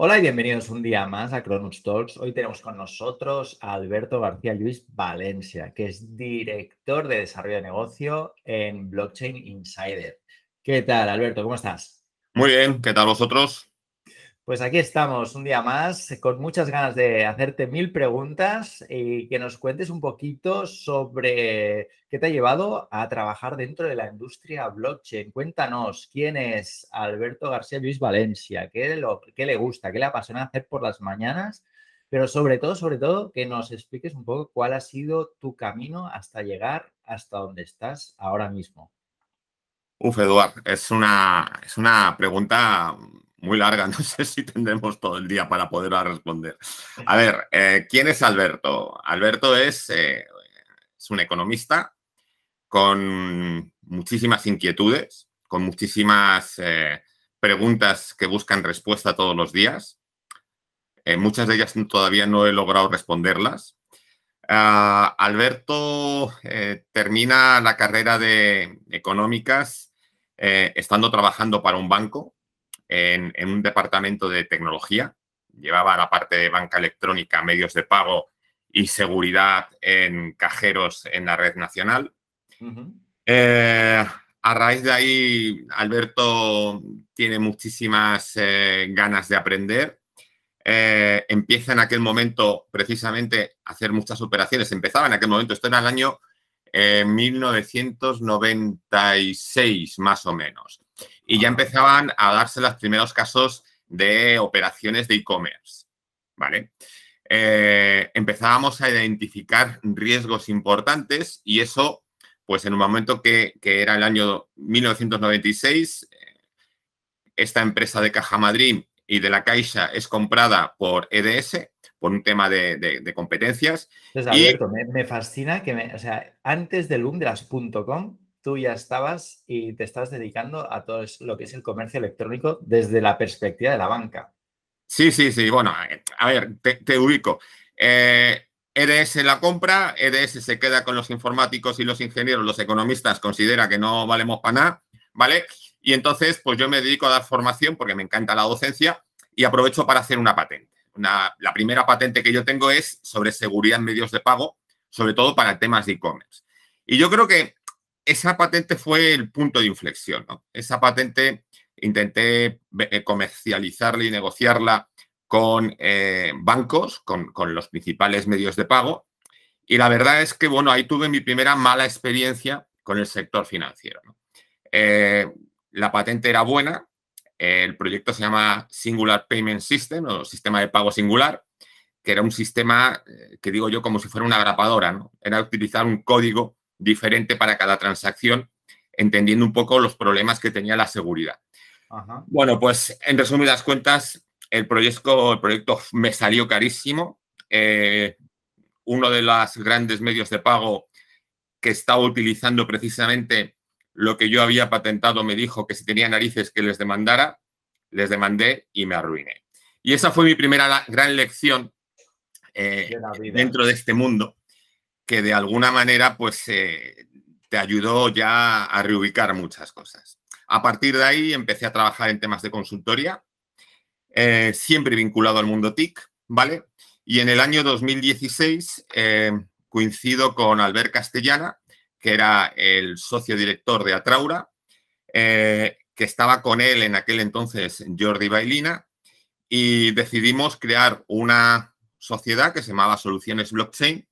Hola y bienvenidos un día más a Cronus Talks. Hoy tenemos con nosotros a Alberto García Luis Valencia, que es director de desarrollo de negocio en Blockchain Insider. ¿Qué tal, Alberto? ¿Cómo estás? Muy bien, ¿qué tal vosotros? Pues aquí estamos un día más con muchas ganas de hacerte mil preguntas y que nos cuentes un poquito sobre qué te ha llevado a trabajar dentro de la industria blockchain. Cuéntanos quién es Alberto García Luis Valencia, qué, le gusta, qué le apasiona hacer por las mañanas, pero sobre todo, sobre todo, que nos expliques un poco cuál ha sido tu camino hasta llegar hasta donde estás ahora mismo. Uf, Eduard, es una, es una pregunta muy larga, no sé si tendremos todo el día para poderla responder. A ver, eh, ¿quién es Alberto? Alberto es, eh, es un economista con muchísimas inquietudes, con muchísimas eh, preguntas que buscan respuesta todos los días. muchas de ellas todavía no he logrado responderlas. Ah, Alberto termina la carrera de económicas estando trabajando para un banco en, un departamento de tecnología. Llevaba la parte de banca electrónica, medios de pago y seguridad en cajeros en la red nacional. Eh, a raíz de ahí, Alberto tiene muchísimas eh, ganas de aprender. Eh, empieza en aquel momento precisamente a hacer muchas operaciones. Empezaba en aquel momento, esto era el año 1996 más o menos y ya empezaban a darse los primeros casos de operaciones de e-commerce, ¿vale? Eh, empezábamos a identificar riesgos importantes y eso, pues en un momento que, era el año 1996, eh, esta empresa de Caja Madrid y de la Caixa es comprada por EDS por un tema de, competencias. Alberto, me, fascina que, me, o sea, antes del boom de las .com, tú ya estabas y te estás dedicando a todo lo que es el comercio electrónico desde la perspectiva de la banca. Sí, sí, sí. Bueno, a ver, te, ubico. EDS eh, e la compra, EDS se queda con los informáticos y los ingenieros, los economistas considera que no valemos para nada, ¿vale? Y entonces, pues yo me dedico a dar formación porque me encanta la docencia y aprovecho para hacer una patente. la primera patente que yo tengo es sobre seguridad en medios de pago, sobre todo para temas de e-commerce. Y yo creo que esa patente fue el punto de inflexión. Esa patente intenté eh, comercializarla y negociarla con eh, bancos, con, los principales medios de pago. Y la verdad es que, bueno, ahí tuve mi primera mala experiencia con el sector financiero. Eh, la patente era buena, el proyecto se llama Singular Payment System o Sistema de Pago Singular, que era un sistema que digo yo como si fuera una grapadora, ¿no? Era utilizar un código diferente para cada transacción, entendiendo un poco los problemas que tenía la seguridad. Bueno, pues en resumidas cuentas, el proyecto, el proyecto me salió carísimo. Eh, uno de los grandes medios de pago que estaba utilizando precisamente lo que yo había patentado me dijo que si tenía narices que les demandara, les demandé y me arruiné. Y esa fue mi primera gran lección eh, dentro de este mundo que de alguna manera pues eh, te ayudó ya a reubicar muchas cosas. A partir de ahí empecé a trabajar en temas de consultoría, eh, siempre vinculado al mundo TIC, ¿vale? Y en el año 2016 eh, coincido con Albert Castellana, que era el socio director de Atraura, que estaba con él en aquel entonces Jordi Bailina, y decidimos crear una sociedad que se llamaba Soluciones Blockchain,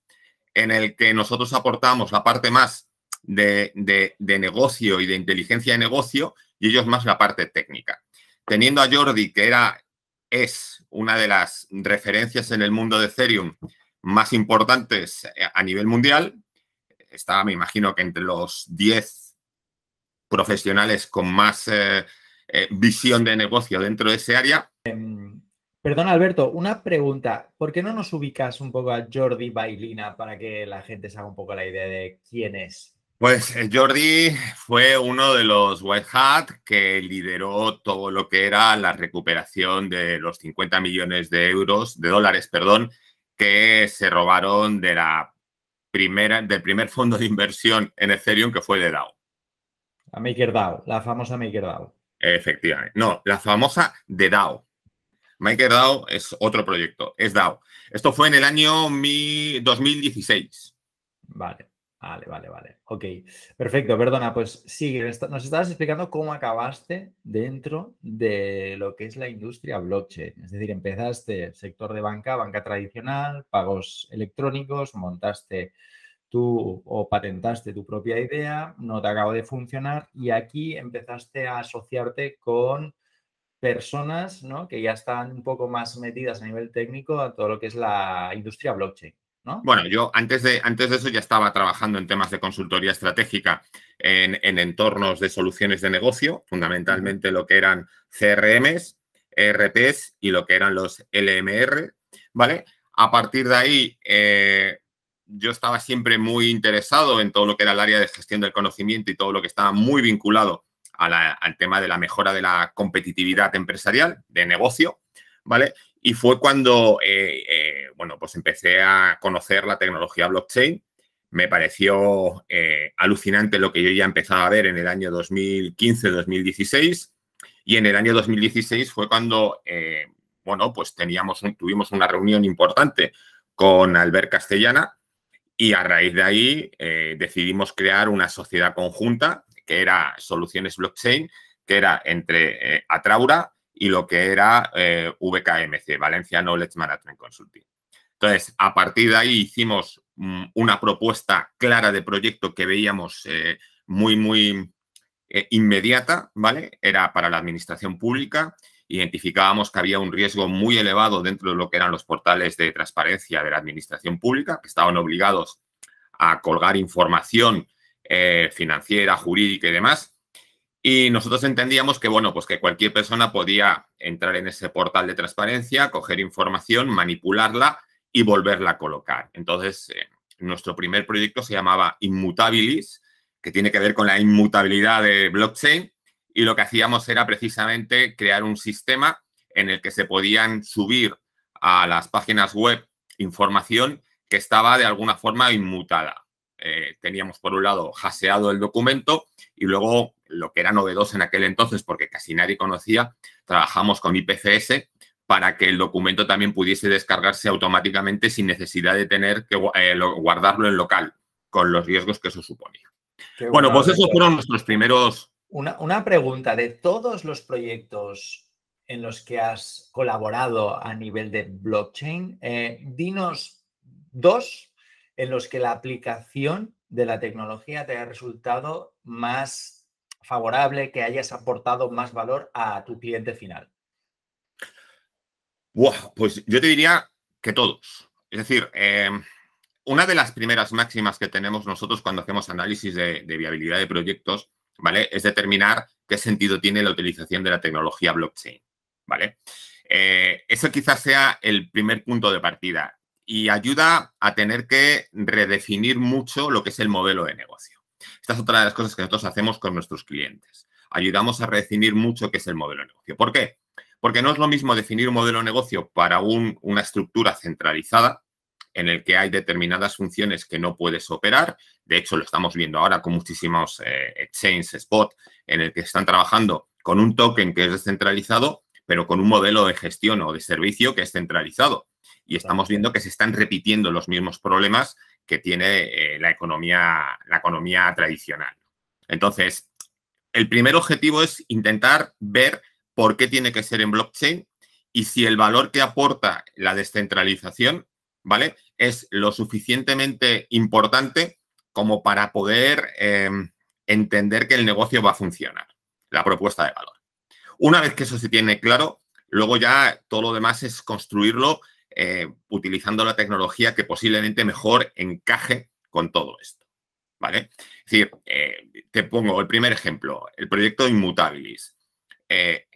en el que nosotros aportamos la parte más de, negocio y de inteligencia de negocio y ellos más la parte técnica. Teniendo a Jordi, que era, es una de las referencias en el mundo de Ethereum más importantes a nivel mundial, estaba, me imagino que entre los 10 profesionales con más eh, eh, visión de negocio dentro de ese área. Perdón, Alberto, una pregunta. ¿Por qué no nos ubicas un poco a Jordi Bailina para que la gente se haga un poco la idea de quién es? Pues eh, Jordi fue uno de los White Hat que lideró todo lo que era la recuperación de los 50 millones de euros, de dólares, perdón, que se robaron de la primera, del primer fondo de inversión en Ethereum que fue de DAO. La MakerDAO, la famosa MakerDAO. Efectivamente. No, la famosa de DAO. MakerDAO es otro proyecto, es DAO. Esto fue en el año 2016. Vale. Vale, vale, vale. Ok, perfecto, perdona, pues sigue. Nos estabas explicando cómo acabaste dentro de lo que es la industria blockchain. Es decir, empezaste sector de banca, banca tradicional, pagos electrónicos, montaste tú o patentaste tu propia idea, no te acabó de funcionar y aquí empezaste a asociarte con personas ¿no? que ya están un poco más metidas a nivel técnico a todo lo que es la industria blockchain. Bueno, yo antes de, antes de eso ya estaba trabajando en temas de consultoría estratégica en, entornos de soluciones de negocio, fundamentalmente lo que eran CRMs, ERPs y lo que eran los LMR, ¿vale? A partir de ahí, eh, yo estaba siempre muy interesado en todo lo que era el área de gestión del conocimiento y todo lo que estaba muy vinculado al tema de la mejora de la competitividad empresarial, de negocio, ¿vale? Y fue cuando, eh, eh, bueno, pues empecé a conocer la tecnología blockchain. Me pareció eh, alucinante lo que yo ya empezaba a ver en el año 2015-2016. Y en el año 2016 fue cuando, bueno, pues teníamos tuvimos una reunión importante con Albert Castellana y a raíz de ahí decidimos crear una sociedad conjunta que era Soluciones Blockchain, que era entre Atraura, y lo que era eh, VKMC, Valencia Knowledge Management Consulting. Entonces, a partir de ahí hicimos mm, una propuesta clara de proyecto que veíamos eh, muy, muy eh, inmediata, ¿vale? Era para la administración pública. Identificábamos que había un riesgo muy elevado dentro de lo que eran los portales de transparencia de la administración pública, que estaban obligados a colgar información financiera, jurídica y demás, y nosotros entendíamos que, bueno, pues que cualquier persona podía entrar en ese portal de transparencia, coger información, manipularla y volverla a colocar. Entonces, eh, nuestro primer proyecto se llamaba Inmutabilis, que tiene que ver con la inmutabilidad de blockchain. Y lo que hacíamos era precisamente crear un sistema en el que se podían subir a las páginas web información que estaba de alguna forma inmutada. Eh, teníamos por un lado haseado el documento y luego lo que era novedoso en aquel entonces, porque casi nadie conocía, trabajamos con IPFS para que el documento también pudiese descargarse automáticamente sin necesidad de tener que eh, guardarlo en local, con los riesgos que eso suponía. bueno, pues esos fueron nuestros primeros... Una, una pregunta, de todos los proyectos en los que has colaborado a nivel de blockchain, eh, dinos dos en los que la aplicación de la tecnología te ha resultado más favorable, que hayas aportado más valor a tu cliente final? pues yo te diría que todos. Es decir, em, una de las primeras máximas que tenemos nosotros cuando hacemos análisis de, viabilidad de proyectos, ¿vale? Es determinar qué sentido tiene la utilización de la tecnología blockchain, ¿vale? Eh, eso quizás sea el primer punto de partida y ayuda a tener que redefinir mucho lo que es el modelo de negocio. Esta es otra de las cosas que nosotros hacemos con nuestros clientes. Ayudamos a redefinir mucho qué es el modelo de negocio. ¿Por qué? Porque no es lo mismo definir un modelo de negocio para una estructura centralizada en el que hay determinadas funciones que no puedes operar. De hecho, lo estamos viendo ahora con muchísimos eh, spot en el que están trabajando con un token que es descentralizado, pero con un modelo de gestión o de servicio que es centralizado y estamos viendo que se están repitiendo los mismos problemas que tiene eh, la, economía, la economía tradicional. Entonces, el primer objetivo es intentar ver por qué tiene que ser en blockchain y si el valor que aporta la descentralización, ¿vale? Es lo suficientemente importante como para poder em, entender que el negocio va a funcionar, la propuesta de valor. Una vez que eso se tiene claro, luego ya todo lo demás es construirlo eh, utilizando la tecnología que posiblemente mejor encaje con todo esto. ¿Vale? Es decir, eh, te pongo el primer ejemplo, el proyecto Inmutabilis. Eh,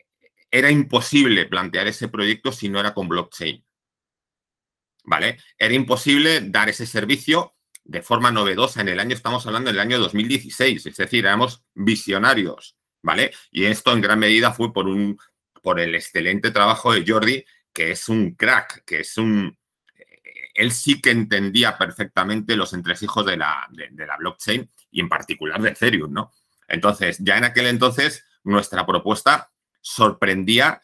era imposible plantear ese proyecto si no era con blockchain. ¿Vale? Era imposible dar ese servicio de forma novedosa en el año, estamos hablando del año 2016, es decir, éramos visionarios, ¿vale? Y esto en gran medida fue por un por el excelente trabajo de Jordi que es un crack, que es un... Él sí que entendía perfectamente los entresijos de la, de, la blockchain y en particular de Ethereum, ¿no? Entonces, ya en aquel entonces, nuestra propuesta sorprendía,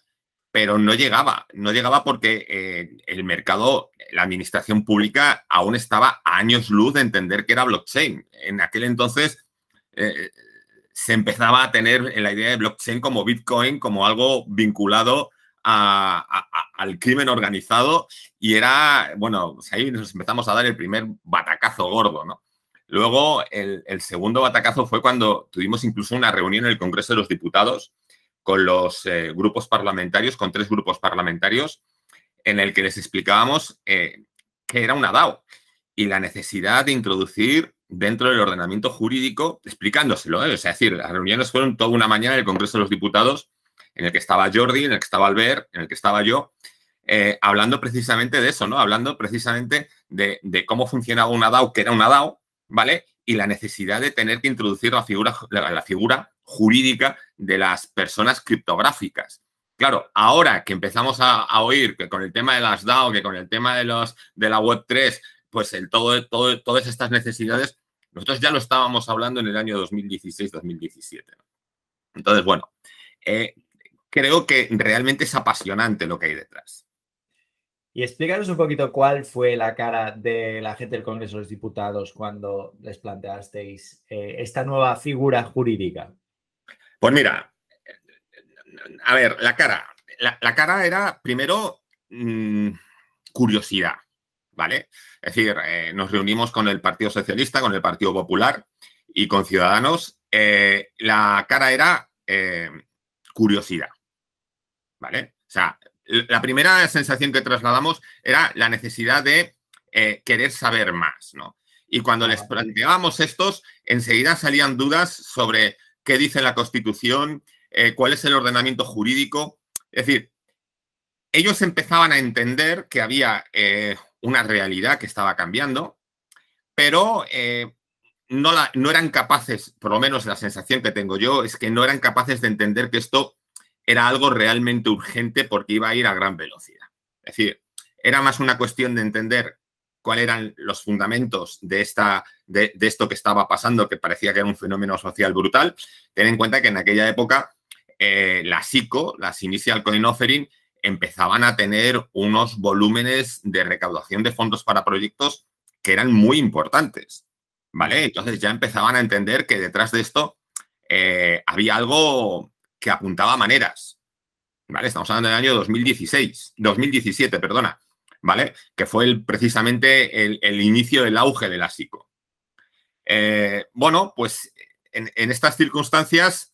pero no llegaba. No llegaba porque eh, el mercado, la administración pública, aún estaba a años luz de entender que era blockchain. En aquel entonces eh, se empezaba a tener en la idea de blockchain como Bitcoin, como algo vinculado al crimen organizado y era, bueno, pues ahí nos empezamos a dar el primer batacazo gordo, ¿no? Luego, el, segundo batacazo fue cuando tuvimos incluso una reunión en el Congreso de los Diputados con los eh, grupos parlamentarios, con tres grupos parlamentarios, en el que les explicábamos eh, que era una DAO y la necesidad de introducir dentro del ordenamiento jurídico, explicándoselo. ¿eh? es decir, las reuniones fueron toda una mañana en el Congreso de los Diputados, en el que estaba Jordi, en el que estaba Albert, en el que estaba yo, hablando precisamente de eso, ¿no? Hablando precisamente de, cómo funcionaba una DAO, que era una DAO, ¿vale? Y la necesidad de tener que introducir la figura, la, figura jurídica de las personas criptográficas. Claro, ahora que empezamos a, oír que con el tema de las DAO, que con el tema de, los, de la Web3, pues el todas estas necesidades, nosotros ya lo estábamos hablando en el año 2016-2017. Entonces, bueno, eh, creo que realmente es apasionante lo que hay detrás. Y explícanos un poquito cuál fue la cara de la gente del Congreso de los Diputados cuando les planteasteis eh, esta nueva figura jurídica. Pues mira, a ver, la cara. La, cara era primero mm, curiosidad, ¿vale? Es decir, eh, nos reunimos con el Partido Socialista, con el Partido Popular y con Ciudadanos. Eh, la cara era curiosidad, ¿vale? O sea, la primera sensación que trasladamos era la necesidad de eh, querer saber más, ¿no? Y cuando les planteábamos estos, enseguida salían dudas sobre qué dice la Constitución, eh, cuál es el ordenamiento jurídico. Es decir, ellos empezaban a entender que había eh, una realidad que estaba cambiando, pero no, no eran capaces, por lo menos la sensación que tengo yo, es que no eran capaces de entender que esto era algo realmente urgente porque iba a ir a gran velocidad. Es decir, era más una cuestión de entender cuáles eran los fundamentos de, esta, de, esto que estaba pasando, que parecía que era un fenómeno social brutal. Ten en cuenta que en aquella época eh, la SICO, las Initial Coin Offering, empezaban a tener unos volúmenes de recaudación de fondos para proyectos que eran muy importantes. ¿Vale? Entonces ya empezaban a entender que detrás de esto eh, había algo que apuntaba maneras. ¿Vale? Estamos hablando del año 2016, 2017, perdona, ¿vale? Que fue el, precisamente el, inicio del auge de la SICO. Eh, bueno, pues en, estas circunstancias,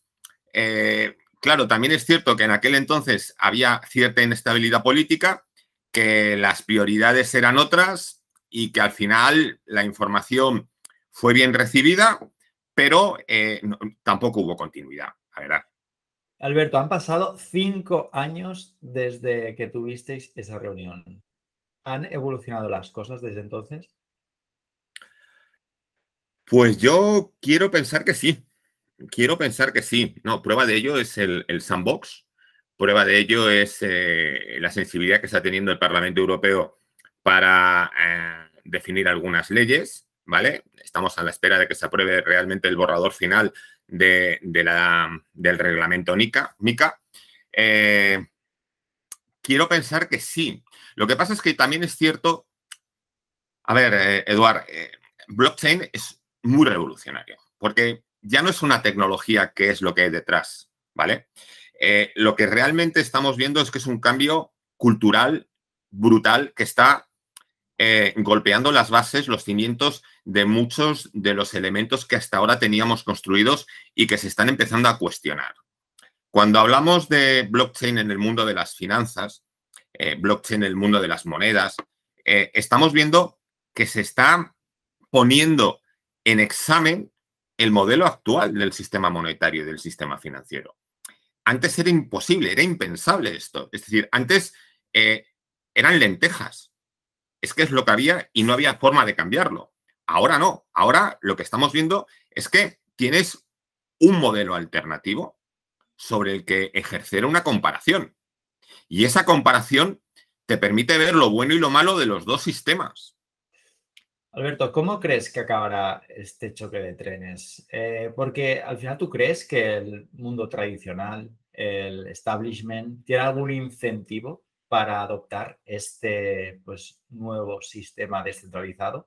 eh, claro, también es cierto que en aquel entonces había cierta inestabilidad política, que las prioridades eran otras y que al final la información fue bien recibida, pero eh, tampoco hubo continuidad, la verdad. Alberto, han pasado cinco años desde que tuvisteis esa reunión. ¿Han evolucionado las cosas desde entonces? Pues yo quiero pensar que sí. Quiero pensar que sí. No, prueba de ello es el, sandbox. Prueba de ello es eh, la sensibilidad que está teniendo el Parlamento Europeo para eh, definir algunas leyes, ¿vale? Estamos a la espera de que se apruebe realmente el borrador final de, la, del reglamento. MICA. Eh, quiero pensar que sí. Lo que pasa es que también es cierto, a ver, eh, Eduard, eh, blockchain es muy revolucionario, porque ya no es una tecnología que es lo que hay detrás, ¿vale? lo que realmente estamos viendo es que es un cambio cultural brutal que está golpeando las bases, los cimientos de muchos de los elementos que hasta ahora teníamos construidos y que se están empezando a cuestionar. Cuando hablamos de blockchain en el mundo de las finanzas, eh, blockchain en el mundo de las monedas, eh, estamos viendo que se está poniendo en examen el modelo actual del sistema monetario y del sistema financiero. Antes era imposible, era impensable esto. Es decir, antes eh, eran lentejas. Es que es lo que había y no había forma de cambiarlo. Ahora no, ahora lo que estamos viendo es que tienes un modelo alternativo sobre el que ejercer una comparación. Y esa comparación te permite ver lo bueno y lo malo de los dos sistemas. Alberto, ¿cómo crees que acabará este choque de trenes? Eh, porque al final tú crees que el mundo tradicional, el establishment, tiene algún incentivo para adoptar este pues, nuevo sistema descentralizado.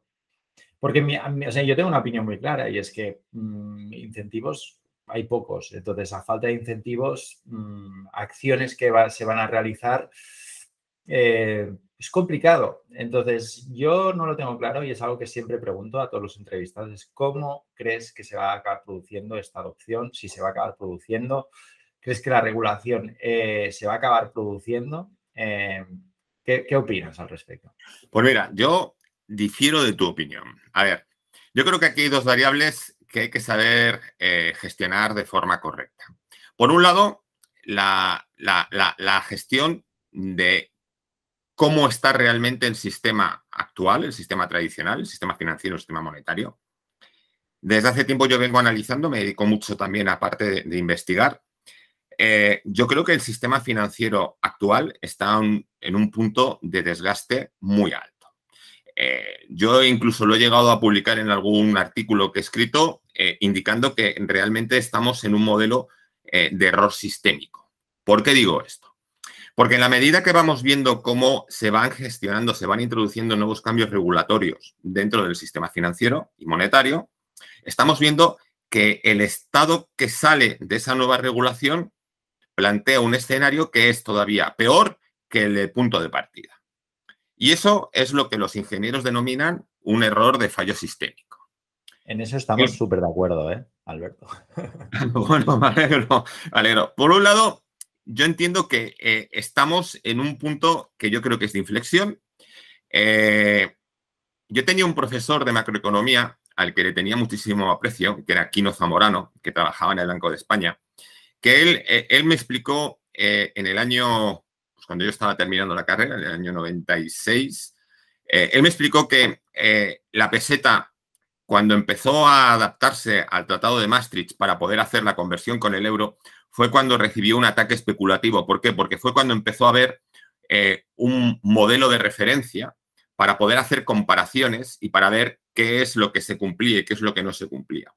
Porque yo tengo una opinión muy clara y es que mm, incentivos hay pocos. Entonces, a falta de incentivos, mm, acciones que se van a realizar eh, es complicado. Entonces, yo no lo tengo claro y es algo que siempre pregunto a todos los entrevistados, cómo crees que se va a acabar produciendo esta adopción, si se va a acabar produciendo, crees que la regulación eh, se va a acabar produciendo. Eh, ¿qué, opinas al respecto? Pues mira, yo difiero de tu opinión. A ver, yo creo que aquí hay dos variables que hay que saber eh, gestionar de forma correcta. Por un lado, la, la gestión de cómo está realmente el sistema actual, el sistema tradicional, el sistema financiero, el sistema monetario. Desde hace tiempo yo vengo analizando, me dedico mucho también, aparte de, investigar. Eh, yo creo que el sistema financiero actual está en un punto de desgaste muy alto. Eh, yo incluso lo he llegado a publicar en algún artículo que he escrito, eh, indicando que realmente estamos en un modelo de error sistémico. ¿Por qué digo esto? Porque en la medida que vamos viendo cómo se van gestionando, se van introduciendo nuevos cambios regulatorios dentro del sistema financiero y monetario, estamos viendo que el Estado que sale de esa nueva regulación plantea un escenario que es todavía peor que el de punto de partida. Y eso es lo que los ingenieros denominan un error de fallo sistémico. En eso estamos súper de acuerdo, ¿eh, Alberto? bueno, me alegro, me alegro. Por un lado, yo entiendo que eh, estamos en un punto que yo creo que es de inflexión. Eh, yo tenía un profesor de macroeconomía al que le tenía muchísimo aprecio, que era Quino Zamorano, que trabajaba en el Banco de España, que él, eh, él me explicó en el año, pues cuando yo estaba terminando la carrera, en el año 96, él me explicó que la peseta, cuando empezó a adaptarse al Tratado de Maastricht para poder hacer la conversión con el euro, fue cuando recibió un ataque especulativo. ¿Por qué? Porque fue cuando empezó a eh, un modelo de referencia para poder hacer comparaciones y para ver qué es lo que se cumplía y qué es lo que no se cumplía.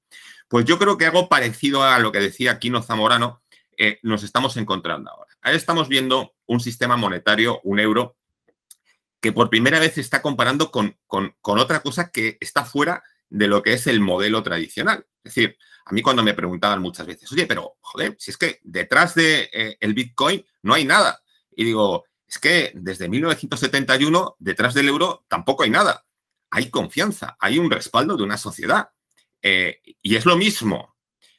Pues yo creo que algo parecido a lo que decía Quino Zamorano eh, nos estamos encontrando ahora. Ahora estamos viendo un sistema monetario, un euro, que por primera vez se está comparando con, con, otra cosa que está fuera de lo que es el modelo tradicional. Es decir, a mí cuando me preguntaban muchas veces, oye, pero joder, si es que detrás del de, eh, Bitcoin no hay nada. Y digo, es que desde 1971 detrás del euro tampoco hay nada. Hay confianza, hay un respaldo de una sociedad. Eh, y es lo mismo,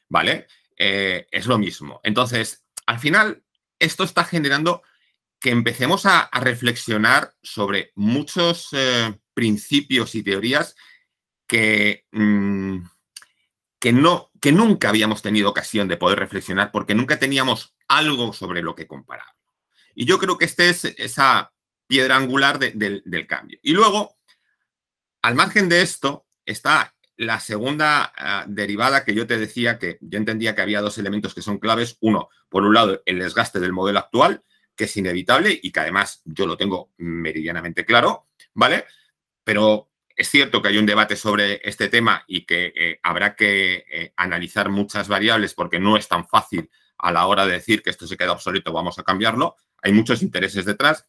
¿vale? Eh, es lo mismo. Entonces, al final, esto está generando que empecemos a, reflexionar sobre muchos principios y teorías que... Mm, que, no, que nunca habíamos tenido ocasión de poder reflexionar porque nunca teníamos algo sobre lo que comparar. Y yo creo que esta es esa piedra angular del cambio. Y luego, al margen de esto, está la segunda ah, derivada que yo te decía que yo entendía que había dos elementos que son claves. Uno, por un lado, el desgaste del modelo actual, que es inevitable y que además yo lo tengo meridianamente claro, ¿vale? Pero es cierto que hay un debate sobre este tema y que eh, habrá que eh, analizar muchas variables porque no es tan fácil a la hora de decir que esto se queda obsoleto, vamos a cambiarlo. Hay muchos intereses detrás.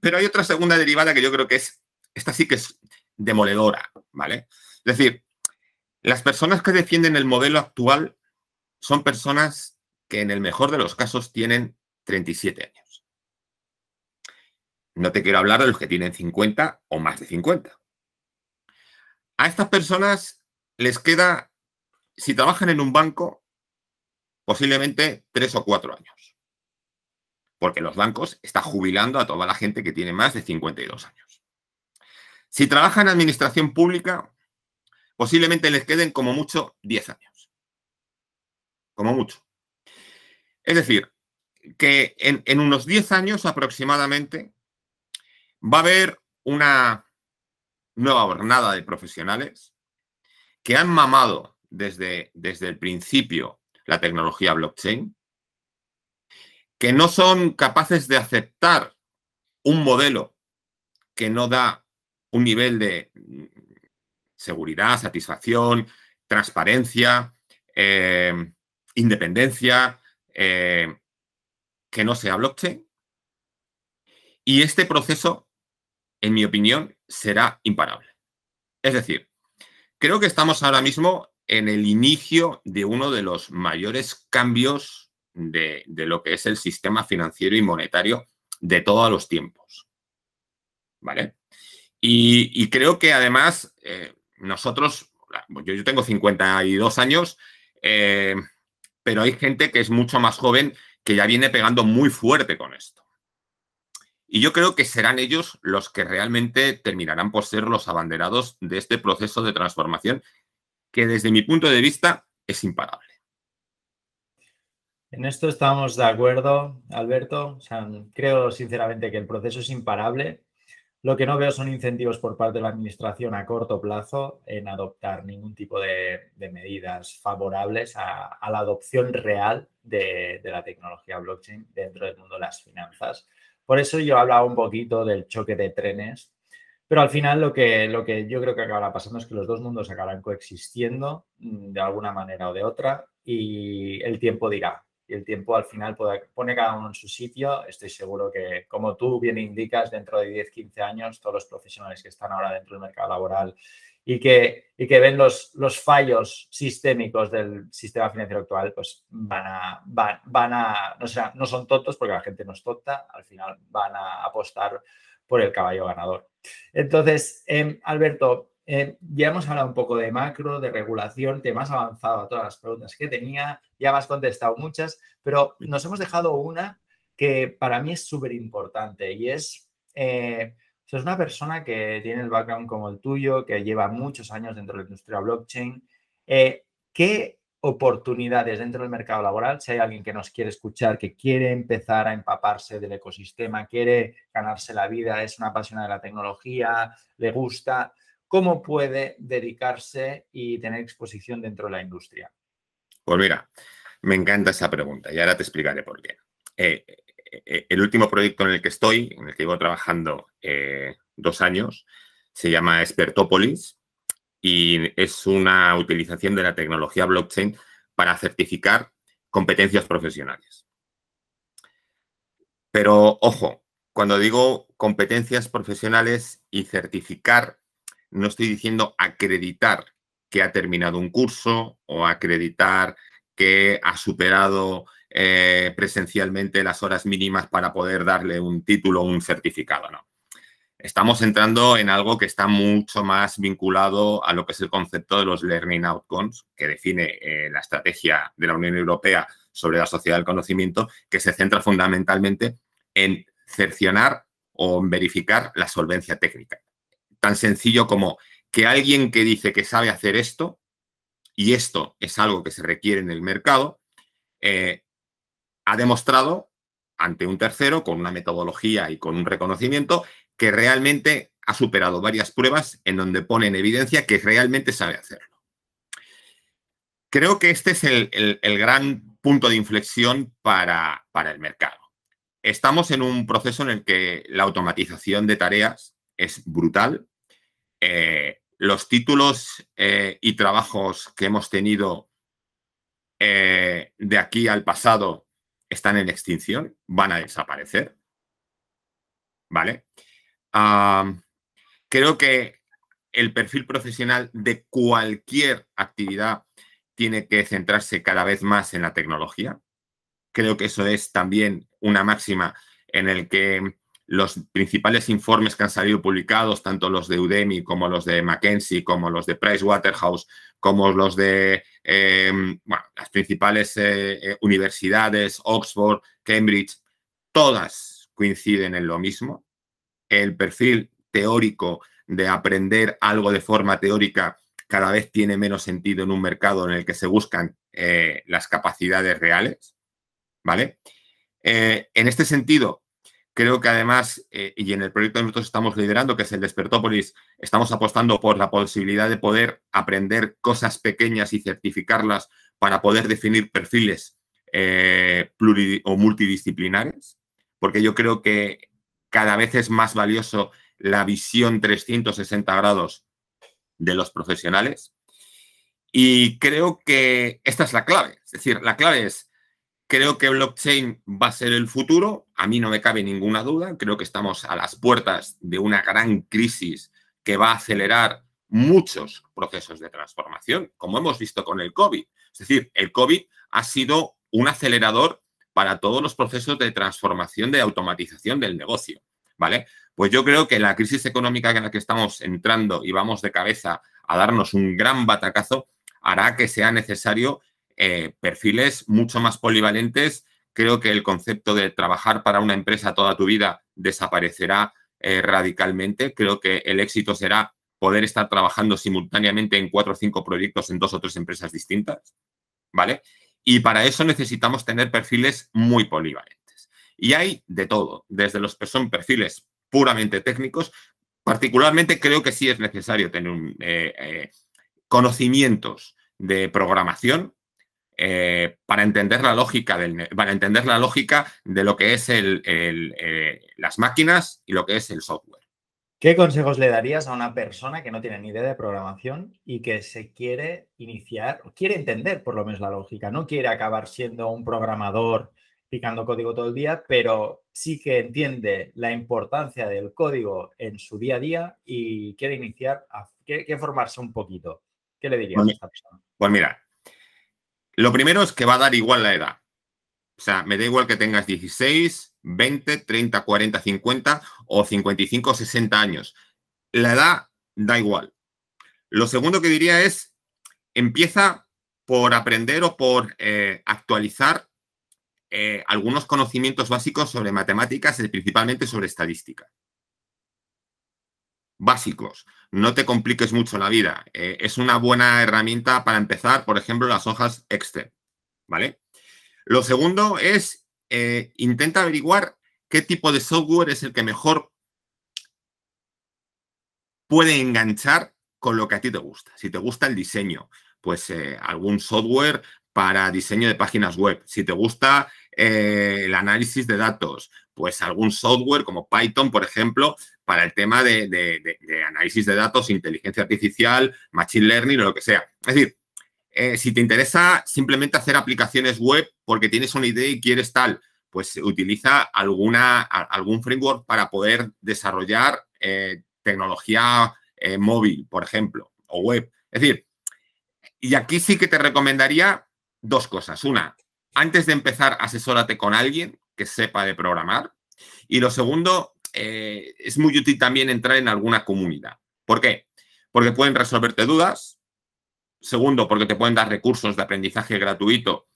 Pero hay otra segunda derivada que yo creo que es, esta sí que es demoledora, ¿vale? Es decir, las personas que defienden el modelo actual son personas que en el mejor de los casos tienen 37 años. No te quiero hablar de los que tienen 50 o más de 50. A estas personas les queda, si trabajan en un banco, posiblemente tres o cuatro años. Porque los bancos están jubilando a toda la gente que tiene más de 52 años. Si trabajan en administración pública, posiblemente les queden como mucho 10 años. Como mucho. Es decir, que en, en unos 10 años aproximadamente va a haber una nueva jornada de profesionales que han mamado desde, desde el principio la tecnología blockchain, que no son capaces de aceptar un modelo que no da un nivel de, seguridad, satisfacción, transparencia, eh, independencia, eh, que no sea blockchain. Y este proceso, en mi opinión, será imparable. Es decir, creo que estamos ahora mismo en el inicio de uno de los mayores cambios de, lo que es el sistema financiero y monetario de todos los tiempos. ¿Vale? Y, creo que además eh, nosotros, yo, tengo 52 años, eh, pero hay gente que es mucho más joven que ya viene pegando muy fuerte con esto. Y yo creo que serán ellos los que realmente terminarán por ser los abanderados de este proceso de transformación que desde mi punto de vista es imparable. En esto estamos de acuerdo, Alberto. creo sinceramente que el proceso es imparable. Lo que no veo son incentivos por parte de la Administración a corto plazo en adoptar ningún tipo de, medidas favorables a, la adopción real de, la tecnología blockchain dentro del mundo de las finanzas. Por eso yo hablaba un poquito del choque de trenes, pero al final lo que, lo que yo creo que acabará pasando es que los dos mundos acabarán coexistiendo mm, de alguna manera o de otra y el tiempo dirá el tiempo al final pone cada uno en su sitio. Estoy seguro que, como tú bien indicas, dentro de 10, 15 años, todos los profesionales que están ahora dentro del mercado laboral y que, ven los, los fallos sistémicos del sistema financiero actual, pues van a, van, a no son tontos porque la gente no es tonta, al final van a apostar por el caballo ganador. Entonces, em, Alberto, eh, ya hemos hablado un poco de macro, de regulación, te has avanzado a todas las preguntas que tenía, ya me has contestado muchas, pero nos hemos dejado una que para mí es súper importante y es, eh, sos una persona que tiene el background como el tuyo, que lleva muchos años dentro de la industria blockchain. Eh, ¿Qué oportunidades dentro del mercado laboral, si hay alguien que nos quiere escuchar, que quiere empezar a empaparse del ecosistema, quiere ganarse la vida, es una apasionada de la tecnología, le gusta, cómo puede dedicarse y tener exposición dentro de la industria? Pues mira, me encanta esa pregunta y ahora te explicaré por qué. Eh, eh, el último proyecto en el que estoy, en el que llevo trabajando eh, dos años, se llama Expertopolis y es una utilización de la tecnología blockchain para certificar competencias profesionales. Pero ojo, cuando digo competencias profesionales y certificar, no estoy diciendo acreditar que ha terminado un curso o acreditar que ha superado eh, presencialmente las horas mínimas para poder darle un título o un certificado, no. Estamos entrando en algo que está mucho más vinculado a lo que es el concepto de los Learning Outcomes, que define eh, la estrategia de la Unión Europea sobre la sociedad del conocimiento, que se centra fundamentalmente en cercionar o en verificar la solvencia técnica tan sencillo como que alguien que dice que sabe hacer esto, y esto es algo que se requiere en el mercado, eh, ha demostrado ante un tercero, con una metodología y con un reconocimiento, que realmente ha superado varias pruebas en donde pone en evidencia que realmente sabe hacerlo. Creo que este es el, gran punto de inflexión para, para el mercado. Estamos en un proceso en el que la automatización de tareas es brutal, eh, los títulos eh, y trabajos que hemos tenido eh, de aquí al pasado están en extinción, van a desaparecer. ¿Vale? creo que el perfil profesional de cualquier actividad tiene que centrarse cada vez más en la tecnología. Creo que eso es también una máxima en el que los principales informes que han salido publicados, tanto los de Udemy como los de McKinsey, como los de Pricewaterhouse, como los de em, las principales eh, eh, universidades, Oxford, Cambridge, todas coinciden en lo mismo. El perfil teórico de aprender algo de forma teórica cada vez tiene menos sentido en un mercado en el que se buscan eh, las capacidades reales. ¿Vale? en este sentido, Creo que además, eh, y en el proyecto que nosotros estamos liderando, que es el Despertópolis, estamos apostando por la posibilidad de poder aprender cosas pequeñas y certificarlas para poder definir perfiles eh, o multidisciplinares, porque yo creo que cada vez es más valioso la visión 360 grados de los profesionales. Y creo que esta es la clave. Es decir, la clave es, creo que blockchain va a ser el futuro. A mí no me cabe ninguna duda. Creo que estamos a las puertas de una gran crisis que va a acelerar muchos procesos de transformación, como hemos visto con el COVID. Es decir, el COVID ha sido un acelerador para todos los procesos de transformación, de automatización del negocio, ¿vale? Pues yo creo que la crisis económica en la que estamos entrando y vamos de cabeza a darnos un gran batacazo hará que sea necesario eh, perfiles mucho más polivalentes. Creo que el concepto de trabajar para una empresa toda tu vida desaparecerá eh, radicalmente. Creo que el éxito será poder estar trabajando simultáneamente en cuatro o cinco proyectos en dos o tres empresas distintas, ¿vale? Y para eso necesitamos tener perfiles muy polivalentes. Y hay de todo, desde los que son perfiles puramente técnicos, particularmente creo que sí es necesario tener eh, eh, conocimientos de programación eh, para entender la lógica del, para entender la lógica de lo que es las máquinas y lo que es el software. ¿Qué consejos le darías a una persona que no tiene ni idea de programación y que se quiere iniciar, quiere entender por lo menos la lógica, no quiere acabar siendo un programador picando código todo el día, pero sí que entiende la importancia del código en su día a día y quiere iniciar, a, quiere, formarse un poquito? ¿Qué le dirías pues a esta persona? Pues mira, lo primero es que va a dar igual la edad. O sea, me da igual que tengas 16, 20, 30, 40, 50 o 55, 60 años. La edad da igual. Lo segundo que diría es, empieza por aprender o por eh, actualizar eh, algunos conocimientos básicos sobre matemáticas y principalmente sobre estadística. Básicos. No te compliques mucho la vida. Eh, es una buena herramienta para empezar, por ejemplo, las hojas Excel. ¿Vale? Lo segundo es eh, intenta averiguar qué tipo de software es el que mejor puede enganchar con lo que a ti te gusta. Si te gusta el diseño, pues eh, algún software para diseño de páginas web. Si te gusta el análisis de datos, pues algún software como Python, por ejemplo, para el tema de, análisis de datos, inteligencia artificial, machine learning o lo que sea. Es decir, eh, si te interesa simplemente hacer aplicaciones web porque tienes una idea y quieres tal, pues utiliza alguna, algún framework para poder desarrollar eh, tecnología eh, móvil, por ejemplo, o web. Es decir, y aquí sí que te recomendaría dos cosas. Una, antes de empezar, asesórate con alguien que sepa de programar. Y lo segundo, es muy útil también entrar en alguna comunidad. ¿Por qué? Porque pueden resolverte dudas, Segundo, porque te pueden dar recursos de aprendizaje gratuito,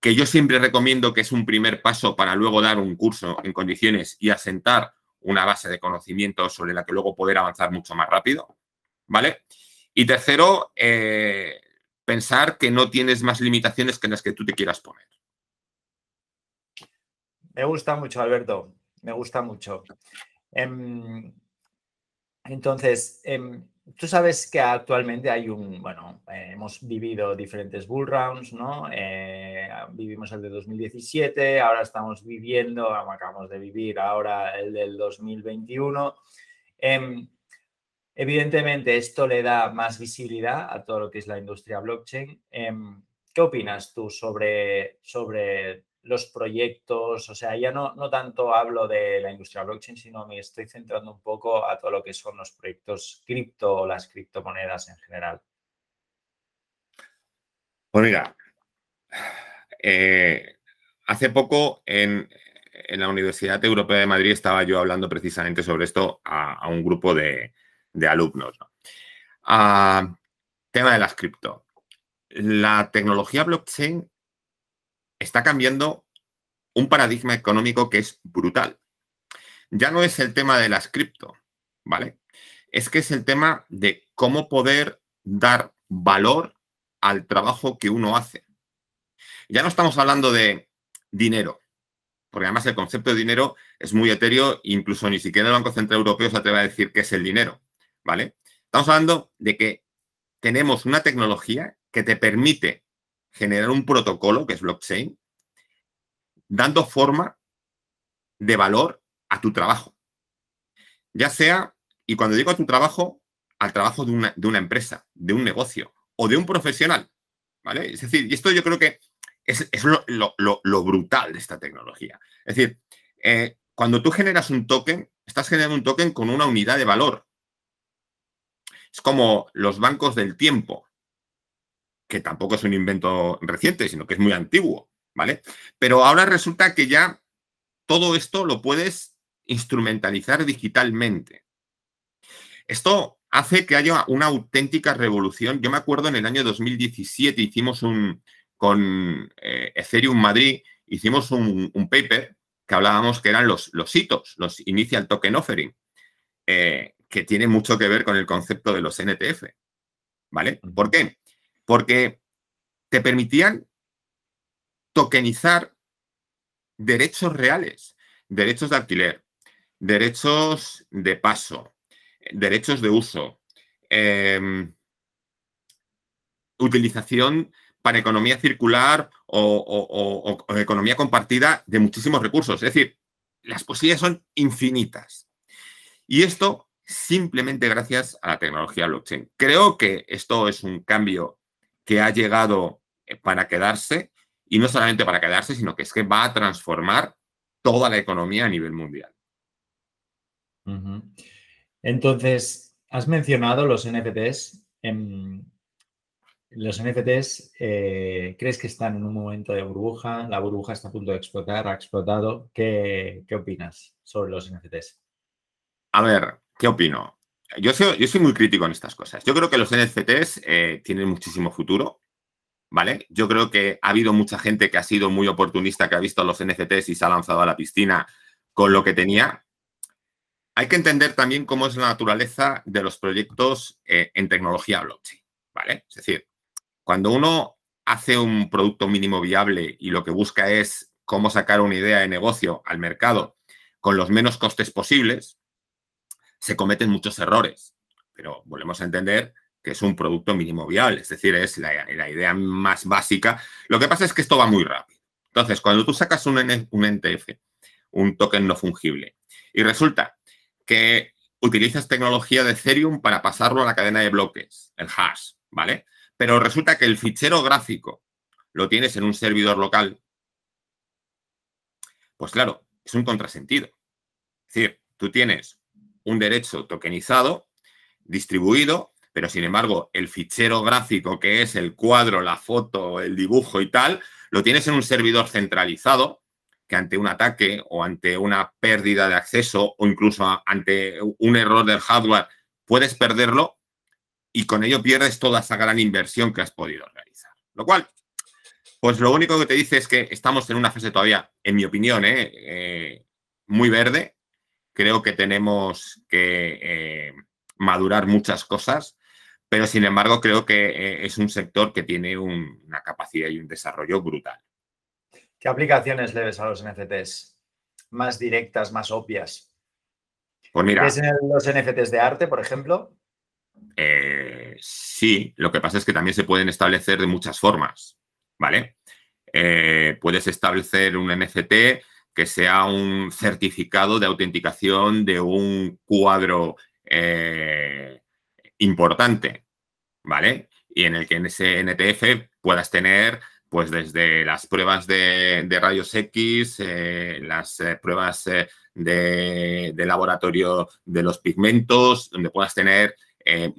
que yo siempre recomiendo que es un primer paso para luego dar un curso en condiciones y asentar una base de conocimiento sobre la que luego poder avanzar mucho más rápido. ¿Vale? Y tercero, eh, pensar que no tienes más limitaciones que las que tú te quieras poner. Me gusta mucho, Alberto. Me gusta mucho. Em, entonces, em, Tú sabes que actualmente hay un, bueno, eh, hemos vivido diferentes bull rounds, ¿no? Eh, vivimos el de 2017, ahora estamos viviendo, acabamos de vivir ahora el del 2021. Em, evidentemente, esto le da más visibilidad a todo lo que es la industria blockchain. ¿Qué opinas tú sobre, sobre los proyectos, o sea, ya no, no tanto hablo de la industria blockchain, sino me estoy centrando un poco a todo lo que son los proyectos cripto o las criptomonedas en general. Pues mira, eh, hace poco en, la Universidad Europea de Madrid estaba yo hablando precisamente sobre esto a, un grupo de, alumnos. Ah, tema de las cripto. La tecnología blockchain está cambiando un paradigma económico que es brutal. Ya no es el tema de las cripto, ¿vale? Es que es el tema de cómo poder dar valor al trabajo que uno hace. Ya no estamos hablando de dinero, porque además el concepto de dinero es muy etéreo, incluso ni siquiera el Banco Central Europeo se atreve a decir qué es el dinero, ¿vale? Estamos hablando de que tenemos una tecnología que te permite generar un protocolo, que es blockchain, dando forma de valor a tu trabajo. Ya sea, y cuando digo a tu trabajo, al trabajo de una, empresa, de un negocio o de un profesional. ¿Vale? Es decir, y esto yo creo que es, lo, brutal de esta tecnología. Es decir, eh, cuando tú generas un token, estás generando un token con una unidad de valor. Es como los bancos del tiempo, que tampoco es un invento reciente, sino que es muy antiguo, ¿vale? Pero ahora resulta que ya todo esto lo puedes instrumentalizar digitalmente. Esto hace que haya una auténtica revolución. Yo me acuerdo en el año 2017 hicimos un, con eh, Ethereum Madrid, hicimos un, paper que hablábamos que eran los, los hitos, los Initial Token Offering, eh, que tiene mucho que ver con el concepto de los NTF. ¿Vale? ¿Por qué? Porque te permitían tokenizar derechos reales, derechos de alquiler, derechos de paso, derechos de uso, em, utilización para economía circular o, economía compartida de muchísimos recursos. Es decir, las posibilidades son infinitas. Y esto simplemente gracias a la tecnología blockchain. Creo que esto es un cambio que ha llegado eh, para quedarse y no solamente para quedarse, sino que es que va a transformar toda la economía a nivel mundial. Entonces, has mencionado los NFTs. En, los NFTs, eh, ¿crees que están en un momento de burbuja? ¿La burbuja está a punto de explotar? ¿Ha explotado? ¿Qué, opinas sobre los NFTs? A ver, ¿qué opino? Yo soy, yo soy muy crítico en estas cosas. Yo creo que los NFTs eh, tienen muchísimo futuro, ¿vale? Yo creo que ha habido mucha gente que ha sido muy oportunista, que ha visto los NFTs y se ha lanzado a la piscina con lo que tenía. Hay que entender también cómo es la naturaleza de los proyectos eh, en tecnología blockchain, ¿vale? Es decir, cuando uno hace un producto mínimo viable y lo que busca es cómo sacar una idea de negocio al mercado con los menos costes posibles, se cometen muchos errores. Pero volvemos a entender que es un producto mínimo viable, es decir, es la, idea más básica. Lo que pasa es que esto va muy rápido. Entonces, cuando tú sacas un, un NTF, un token no fungible, y resulta que utilizas tecnología de Ethereum para pasarlo a la cadena de bloques, el hash, ¿vale? pero resulta que el fichero gráfico lo tienes en un servidor local, pues claro, es un contrasentido. Es decir, tú tienes un derecho tokenizado, distribuido, pero sin embargo, el fichero gráfico, que es el cuadro, la foto, el dibujo y tal, lo tienes en un servidor centralizado que ante un ataque o ante una pérdida de acceso o incluso ante un error del hardware puedes perderlo y con ello pierdes toda esa gran inversión que has podido realizar. Lo cual, pues lo único que te dice es que estamos en una fase todavía, en mi opinión, ¿eh? Eh, muy verde. Creo que tenemos que eh, madurar muchas cosas, pero sin embargo creo que es un sector que tiene una capacidad y un desarrollo brutal. ¿Qué aplicaciones le ves a los NFTs? Más directas, más obvias. Pues mira. ¿Es en los NFTs de arte, por ejemplo? Eh, sí, lo que pasa es que también se pueden establecer de muchas formas, ¿vale? Eh, puedes establecer un NFT que sea un certificado de autenticación de un cuadro eh, importante, ¿vale? Y en el que en ese NTF puedas tener, pues desde las pruebas de, rayos X, las pruebas de, de, laboratorio de los pigmentos, donde puedas tener eh,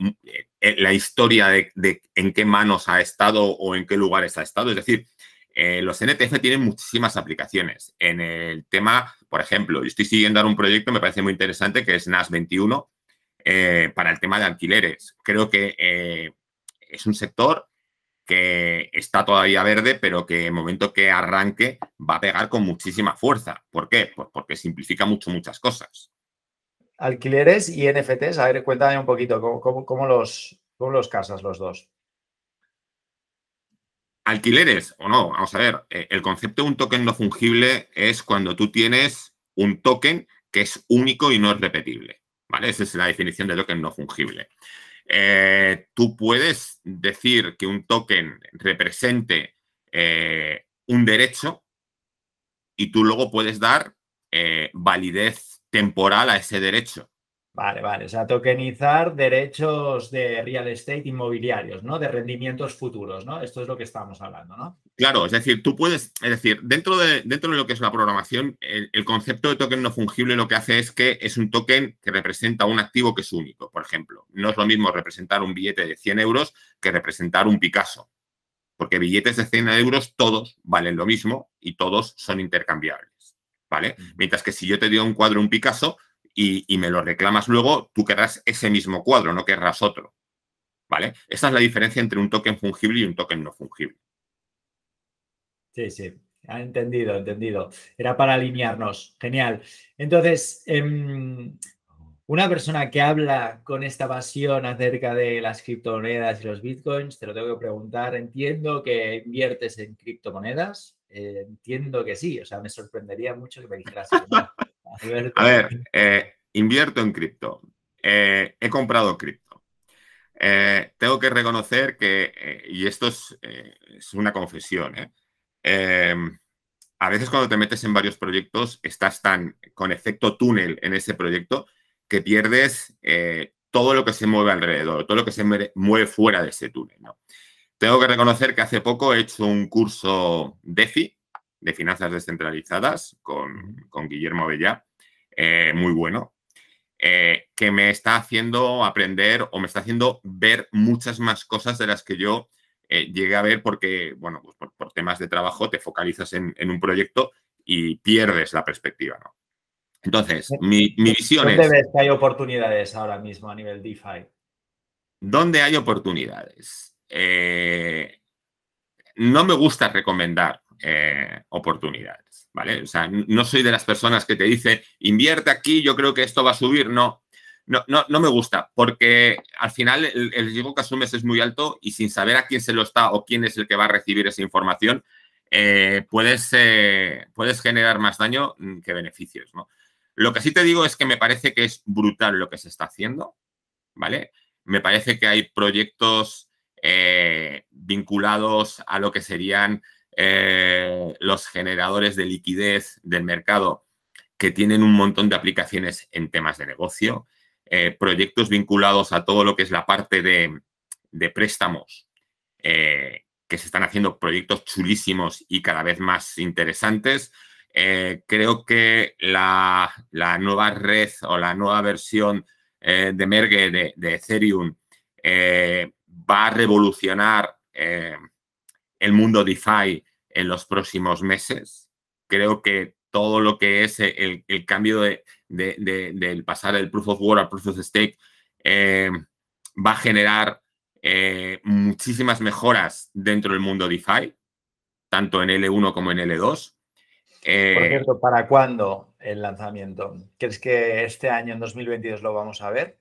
eh, la historia de, en qué manos ha estado o en qué lugares ha estado. Es decir, eh, los NTF tienen muchísimas aplicaciones. En el tema, por ejemplo, yo estoy siguiendo ahora un proyecto, me parece muy interesante, que es NAS 21, para el tema de alquileres. Creo que es un sector que está todavía verde, pero que en el momento que arranque va a pegar con muchísima fuerza. ¿Por qué? Pues porque simplifica mucho muchas cosas alquileres y NFTs. A ver, cuéntame un poquito, ¿cómo, los, los casas los dos? Alquileres o no, vamos a ver, eh, el concepto de un token no fungible es cuando tú tienes un token que es único y no es repetible, ¿vale? Esa es la definición de token no fungible. Eh, tú puedes decir que un token represente eh, un derecho y tú luego puedes dar validez temporal a ese derecho, Vale, vale. O sea, tokenizar derechos de real estate inmobiliarios, ¿no? De rendimientos futuros, ¿no? Esto es lo que estábamos hablando, ¿no? Claro, es decir, tú puedes, es decir, dentro de, dentro de lo que es la programación, el, el, concepto de token no fungible lo que hace es que es un token que representa un activo que es único. Por ejemplo, no es lo mismo representar un billete de 100 euros que representar un Picasso. Porque billetes de 100 euros todos valen lo mismo y todos son intercambiables. ¿Vale? Mientras que si yo te doy un cuadro, un Picasso, y, me lo reclamas luego, tú querrás ese mismo cuadro, no querrás otro. ¿Vale? Esa es la diferencia entre un token fungible y un token no fungible. Sí, sí, entendido, entendido. Era para alinearnos. Genial. Entonces, em, una persona que habla con esta pasión acerca de las criptomonedas y los bitcoins, te lo tengo que preguntar. Entiendo que inviertes en criptomonedas. Eh, entiendo que sí. O sea, me sorprendería mucho que me dijeras que no. A ver, eh, invierto en cripto. Eh, he comprado cripto. Eh, tengo que reconocer que, y esto es, una confesión, a veces cuando te metes en varios proyectos estás tan con efecto túnel en ese proyecto que pierdes todo lo que se mueve alrededor, todo lo que se mueve fuera de ese túnel. Tengo que reconocer que hace poco he hecho un curso DeFi, de finanzas descentralizadas con, con Guillermo Avellá, eh, muy bueno, eh, que me está haciendo aprender o me está haciendo ver muchas más cosas de las que yo eh, llegué a ver porque, bueno, pues por, temas de trabajo te focalizas en, un proyecto y pierdes la perspectiva, ¿no? Entonces, mi, mi visión ¿Dónde ves que hay oportunidades ahora mismo a nivel DeFi? ¿Dónde hay oportunidades? no me gusta recomendar eh, oportunidades, ¿vale? O sea, no soy de las personas que te dice, invierte aquí, yo creo que esto va a subir. No, no, no, no me gusta, porque al final el, riesgo que asumes es muy alto y sin saber a quién se lo está o quién es el que va a recibir esa información, eh, puedes, eh, puedes generar más daño mm, que beneficios, ¿no? Lo que sí te digo es que me parece que es brutal lo que se está haciendo, ¿vale? Me parece que hay proyectos vinculados a lo que serían eh, los generadores de liquidez del mercado que tienen un montón de aplicaciones en temas de negocio, eh, proyectos vinculados a todo lo que es la parte de, préstamos, eh, que se están haciendo proyectos chulísimos y cada vez más interesantes. creo que la, nueva red o la nueva versión de Merge de, de Ethereum va a revolucionar el mundo DeFi en los próximos meses. Creo que todo lo que es el, cambio de, del pasar del Proof of Work al Proof of Stake eh, va a generar eh, muchísimas mejoras dentro del mundo DeFi, tanto en L1 como en L2. Eh, Por cierto, ¿para cuándo el lanzamiento? ¿Crees que este año, en 2022, lo vamos a ver?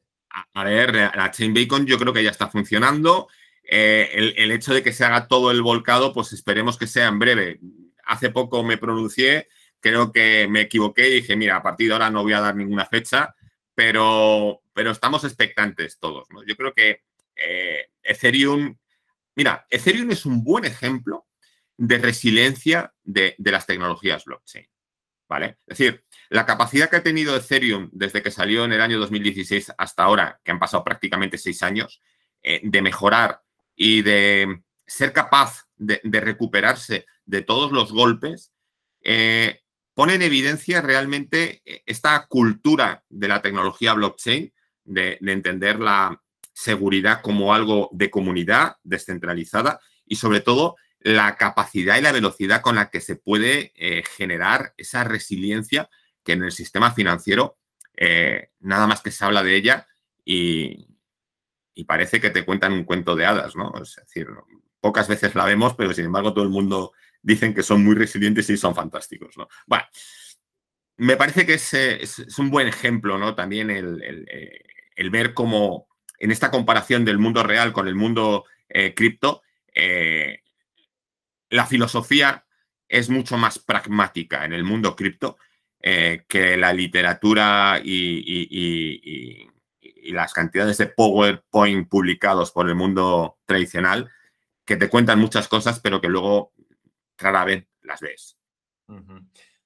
A, ver, la Chain Bacon yo creo que ya está funcionando. Eh, el, hecho de que se haga todo el volcado, pues esperemos que sea en breve. Hace poco me pronuncié, creo que me equivoqué y dije, mira, a partir de ahora no voy a dar ninguna fecha, pero, pero estamos expectantes todos. Yo creo que eh, Ethereum, mira, Ethereum es un buen ejemplo de resiliencia de, las tecnologías blockchain. ¿Vale? Es decir, la capacidad que ha tenido Ethereum desde que salió en el año 2016 hasta ahora, que han pasado prácticamente seis años, eh, de mejorar y de ser capaz de, recuperarse de todos los golpes, eh, pone en evidencia realmente eh, esta cultura de la tecnología blockchain, de, entender la seguridad como algo de comunidad descentralizada y sobre todo la capacidad y la velocidad con la que se puede eh, generar esa resiliencia que en el sistema financiero nada más que se habla de ella y, y parece que te cuentan un cuento de hadas, ¿no? Es decir, pocas veces la vemos, pero sin embargo todo el mundo dicen que son muy resilientes y son fantásticos, ¿no? Bueno, me parece que es, un buen ejemplo, ¿no? También eh, el, ver cómo en esta comparación del mundo real con el mundo eh, cripto, eh, la filosofía es mucho más pragmática en el mundo cripto que la literatura y las cantidades de PowerPoint publicados por el mundo tradicional que te cuentan muchas cosas, pero que luego rara vez las ves.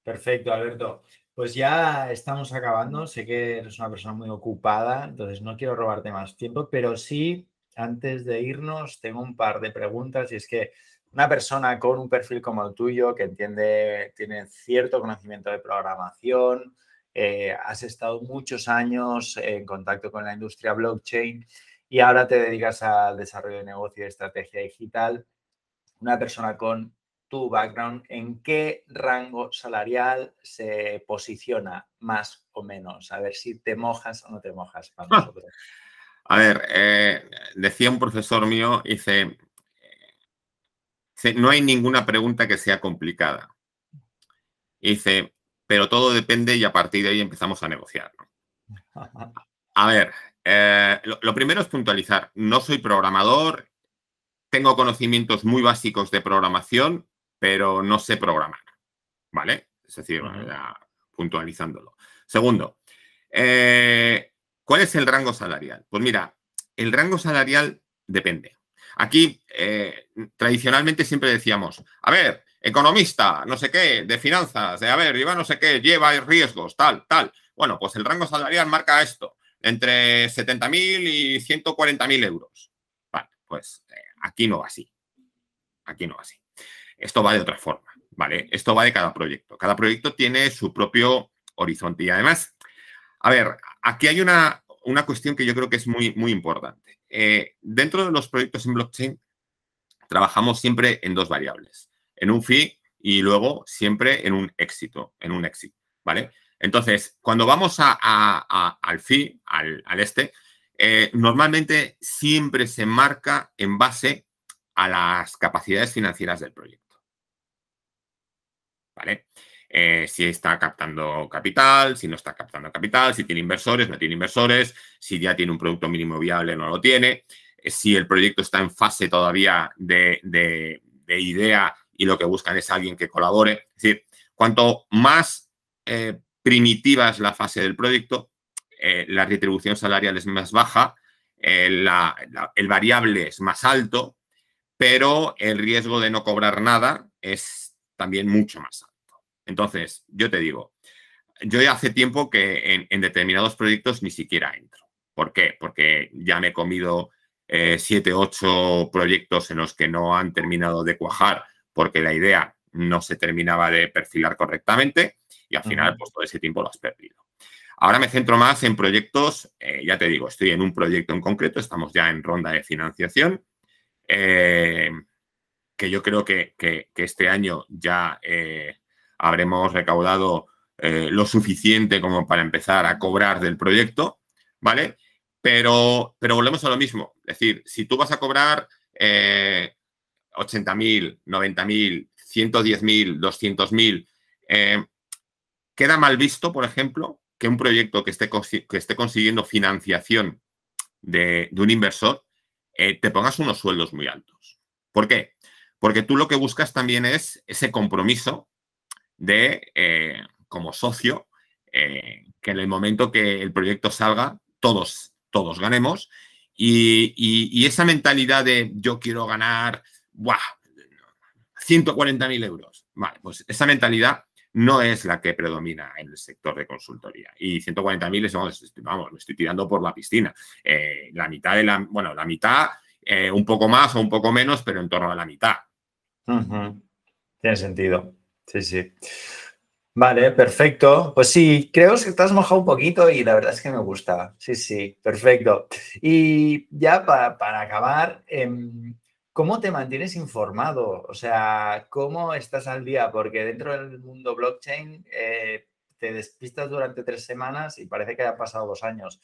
Perfecto, Alberto. Pues ya estamos acabando. Sé que eres una persona muy ocupada, entonces no quiero robarte más tiempo, pero sí, antes de irnos, tengo un par de preguntas y es que una persona con un perfil como el tuyo, que entiende, tiene cierto conocimiento de programación, eh, has estado muchos años en contacto con la industria blockchain y ahora te dedicas al desarrollo de negocio y estrategia digital. Una persona con tu background, ¿en qué rango salarial se posiciona más o menos? A ver si te mojas o no te mojas para ah. nosotros. A ver, eh, decía un profesor mío, dice, no hay ninguna pregunta que sea complicada. dice, pero todo depende y a partir de ahí empezamos a negociar. A ver, eh, lo, primero es puntualizar. No soy programador, tengo conocimientos muy básicos de programación, pero no sé programar. ¿Vale? Es decir, puntualizándolo. Segundo, eh, ¿cuál es el rango salarial? Pues mira, el rango salarial depende. Aquí, eh, tradicionalmente siempre decíamos, a ver, economista, no sé qué, de finanzas, de a ver, lleva no sé qué, lleva riesgos, tal, tal. Bueno, pues el rango salarial marca esto, entre 70.000 y 140.000 euros. Vale, pues eh, aquí no va así. Aquí no va así. Esto va de otra forma, ¿vale? Esto va de cada proyecto. Cada proyecto tiene su propio horizonte. Y además, a ver, aquí hay una, una cuestión que yo creo que es muy, muy importante. Eh, dentro de los proyectos en blockchain, trabajamos siempre en dos variables, en un fee y luego siempre en un éxito, en un éxito, ¿vale? Entonces, cuando vamos al fee, al, este, eh, normalmente siempre se marca en base a las capacidades financieras del proyecto. ¿Vale? Eh, si está captando capital, si no está captando capital, si tiene inversores, no tiene inversores, si ya tiene un producto mínimo viable, no lo tiene, si el proyecto está en fase todavía de, idea y lo que buscan es alguien que colabore. Es decir, cuanto más eh, primitiva es la fase del proyecto, la retribución salarial es más baja, el variable es más alto, pero el riesgo de no cobrar nada es también mucho más alto. Entonces, yo te digo, yo ya hace tiempo que en, determinados proyectos ni siquiera entro. ¿Por qué? Porque ya me he comido eh, siete, ocho proyectos en los que no han terminado de cuajar porque la idea no se terminaba de perfilar correctamente y al final, pues todo ese tiempo lo has perdido. Ahora me centro más en proyectos, eh, ya te digo, estoy en un proyecto en concreto, estamos ya en ronda de financiación, eh, que yo creo que, este año ya habremos recaudado eh, lo suficiente como para empezar a cobrar del proyecto, ¿vale? Pero, pero volvemos a lo mismo. Es decir, si tú vas a cobrar eh, 80.000, 90.000, 110.000, 200.000, queda mal visto, por ejemplo, que un proyecto que esté, que esté consiguiendo financiación de, un inversor eh, te pongas unos sueldos muy altos. ¿Por qué? Porque tú lo que buscas también es ese compromiso de, eh, como socio, eh, que en el momento que el proyecto salga, todos, todos ganemos. Y, esa mentalidad de yo quiero ganar, ¡buah! 140.000 euros. Vale, pues esa mentalidad no es la que predomina en el sector de consultoría. Y 140.000 es, vamos, me estoy tirando por la piscina. Eh, la mitad de la, bueno, la mitad, un poco más o un poco menos, pero en torno a la mitad. Tiene sentido. Sí, sí. Vale, perfecto. Pues sí, creo que te has mojado un poquito y la verdad es que me gusta. Sí, sí, perfecto. Y ya para, acabar, em, ¿cómo te mantienes informado? O sea, ¿cómo estás al día? Porque dentro del mundo blockchain eh, te despistas durante tres semanas y parece que haya pasado dos años.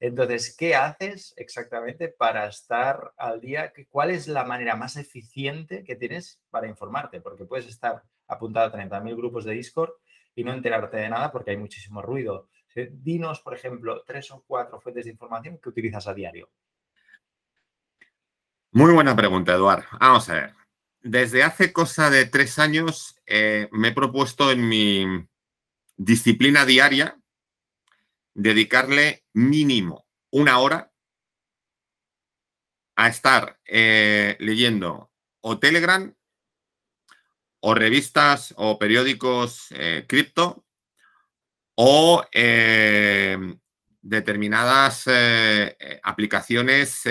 Entonces, ¿qué haces exactamente para estar al día? ¿Cuál es la manera más eficiente que tienes para informarte? Porque puedes estar apuntado a 30.000 grupos de Discord y no enterarte de nada porque hay muchísimo ruido. Dinos, por ejemplo, tres o cuatro fuentes de información que utilizas a diario. Muy buena pregunta, Eduard. Vamos a ver. Desde hace cosa de tres años eh, me he propuesto en mi disciplina diaria dedicarle mínimo una hora a estar eh, leyendo o Telegram o revistas o periódicos eh, cripto o determinadas aplicaciones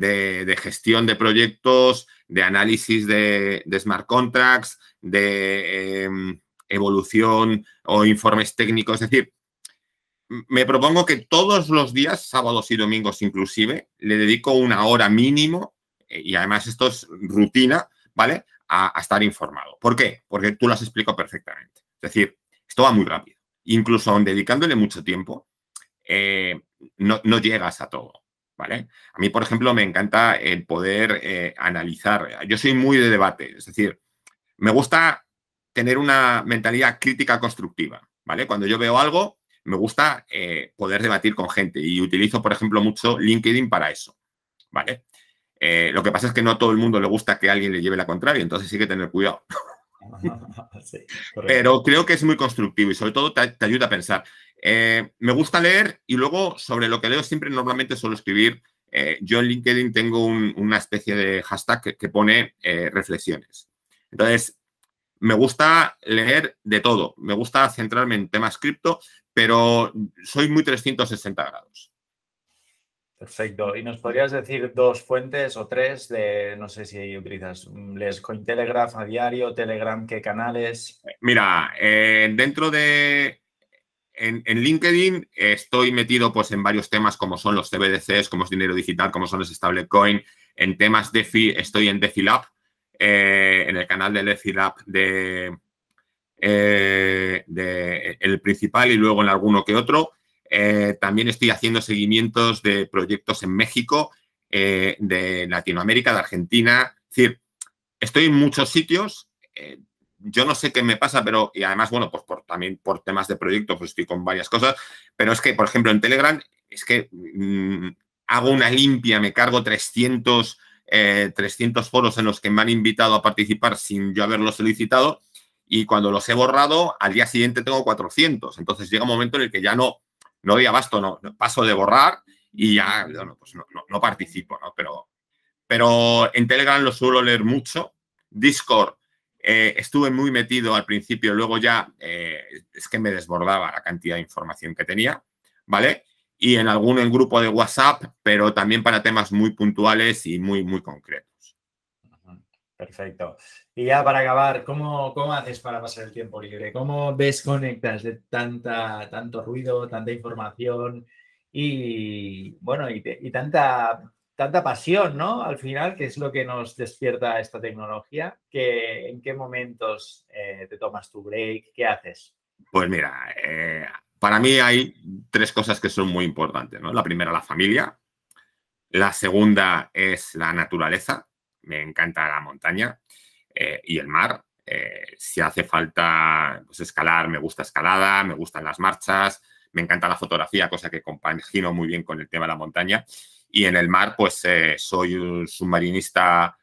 de, gestión de proyectos, de análisis de, smart contracts, de em, evolución o informes técnicos. Es decir, me propongo que todos los días, sábados y domingos inclusive, le dedico una hora mínimo, eh, y además esto es rutina, ¿vale? A, estar informado. ¿Por qué? Porque tú lo has explicado perfectamente. Es decir, esto va muy rápido. Incluso aun dedicándole mucho tiempo, eh, no, llegas a todo. ¿Vale? A mí, por ejemplo, me encanta el poder eh, analizar. Yo soy muy de debate, es decir, me gusta tener una mentalidad crítica constructiva, ¿vale? Cuando yo veo algo, me gusta eh, poder debatir con gente y utilizo, por ejemplo, mucho LinkedIn para eso, ¿vale? Eh, lo que pasa es que no a todo el mundo le gusta que alguien le lleve la contraria, entonces sí que tener cuidado. Pero creo que es muy constructivo y sobre todo te, ayuda a pensar. Eh, me gusta leer y luego sobre lo que leo siempre normalmente suelo escribir. yo en LinkedIn tengo una especie de hashtag que pone reflexiones. Entonces, me gusta leer de todo. Me gusta centrarme en temas cripto, pero soy muy 360 grados. Perfecto. ¿Y nos podrías decir dos fuentes o tres de, no sé si utilizas, les Cointelegraph a diario, Telegram, qué canales? Mira, eh, dentro de, en, LinkedIn estoy metido pues en varios temas como son los CBDCs, como es dinero digital, como son los stablecoin. En temas DeFi estoy en DeFi eh, en el canal de DeFi de, eh, de, el principal y luego en alguno que otro. Eh, también estoy haciendo seguimientos de proyectos en México, eh, de Latinoamérica, de Argentina. Es decir, estoy en muchos sitios. yo no sé qué me pasa, pero y además, bueno, pues por, también por temas de proyecto, pues estoy con varias cosas. Pero es que, por ejemplo, en Telegram, es que mm, hago una limpia, me cargo 300, 300 foros en los que me han invitado a participar sin yo haberlo solicitado y cuando los he borrado, al día siguiente tengo 400. Entonces llega un momento en el que ya no, no doy abasto, no, paso de borrar y ya pues no, participo, ¿no? Pero, pero en Telegram lo suelo leer mucho. Discord eh, estuve muy metido al principio, luego ya eh, es que me desbordaba la cantidad de información que tenía, ¿vale? Y en algún en grupo de WhatsApp, pero también para temas muy puntuales y muy, muy concretos. Perfecto. Y ya para acabar, ¿cómo, ¿cómo, haces para pasar el tiempo libre? ¿Cómo desconectas de tanta, tanto ruido, tanta información y, bueno, y, tanta, tanta pasión, ¿no? Al final, que es lo que nos despierta esta tecnología. Que, ¿En qué momentos eh, te tomas tu break? ¿Qué haces? Pues mira, eh, para mí hay tres cosas que son muy importantes, ¿no? La primera, la familia. La segunda es la naturaleza me encanta la montaña eh, y el mar. Eh, si hace falta pues, escalar, me gusta escalada, me gustan las marchas, me encanta la fotografía, cosa que compagino muy bien con el tema de la montaña. Y en el mar, pues eh, soy un submarinista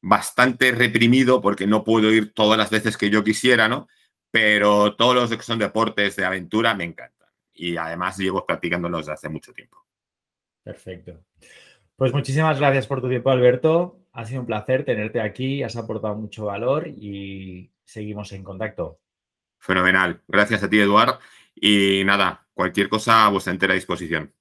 bastante reprimido porque no puedo ir todas las veces que yo quisiera, ¿no? Pero todos los que son deportes de aventura me encantan. Y además llevo practicándolos desde hace mucho tiempo. Perfecto. Pues muchísimas gracias por tu tiempo, Alberto. Ha sido un placer tenerte aquí, has aportado mucho valor y seguimos en contacto. Fenomenal. Gracias a ti, Eduard. Y nada, cualquier cosa a vuestra entera disposición.